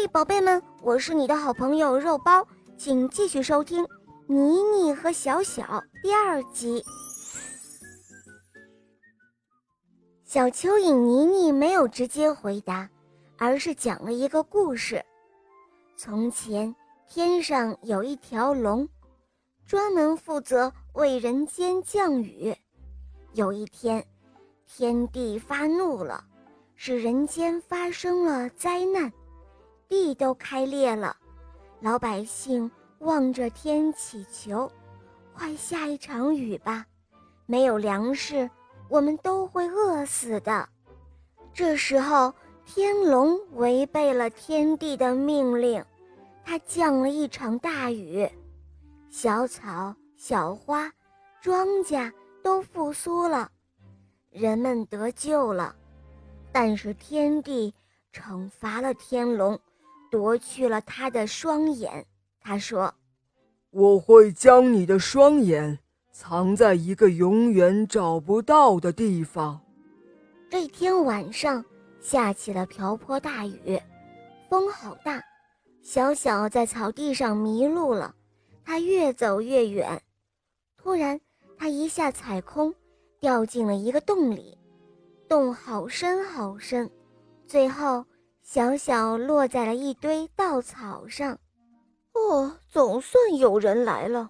嘿，宝贝们，我是你的好朋友肉包，请继续收听《妮妮和小小》第二集。小蚯蚓妮妮没有直接回答，而是讲了一个故事。从前，天上有一条龙，专门负责为人间降雨。有一天，天帝发怒了，使人间发生了灾难。地都开裂了，老百姓望着天祈求：“快下一场雨吧！没有粮食，我们都会饿死的。”这时候，天龙违背了天帝的命令，他降了一场大雨，小草、小花、庄稼都复苏了，人们得救了。但是天帝惩罚了天龙。夺去了他的双眼，他说：“我会将你的双眼藏在一个永远找不到的地方。”这天晚上下起了瓢泼大雨，风好大，小小在草地上迷路了。他越走越远，突然他一下踩空，掉进了一个洞里，洞好深好深，最后。小小落在了一堆稻草上，哦，总算有人来了。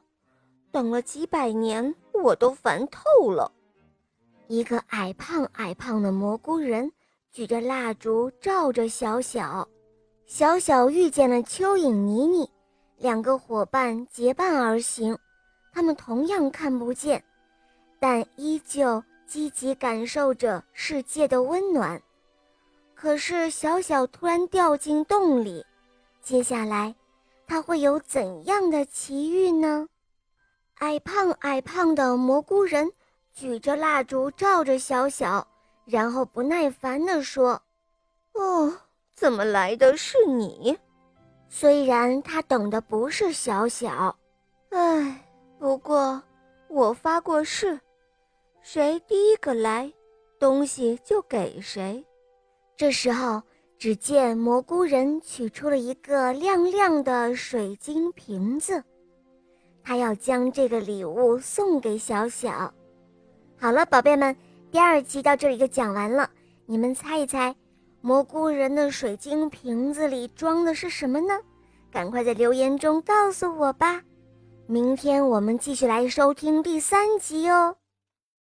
等了几百年，我都烦透了。一个矮胖矮胖的蘑菇人举着蜡烛照着小小。小小遇见了蚯蚓妮妮，两个伙伴结伴而行。他们同样看不见，但依旧积极感受着世界的温暖。可是小小突然掉进洞里，接下来他会有怎样的奇遇呢？矮胖矮胖的蘑菇人举着蜡烛照着小小，然后不耐烦地说：“哦，怎么来的是你？虽然他等的不是小小，唉，不过我发过誓，谁第一个来，东西就给谁。”这时候，只见蘑菇人取出了一个亮亮的水晶瓶子，他要将这个礼物送给小小。好了，宝贝们，第二集到这里就讲完了。你们猜一猜，蘑菇人的水晶瓶子里装的是什么呢？赶快在留言中告诉我吧。明天我们继续来收听第三集哦。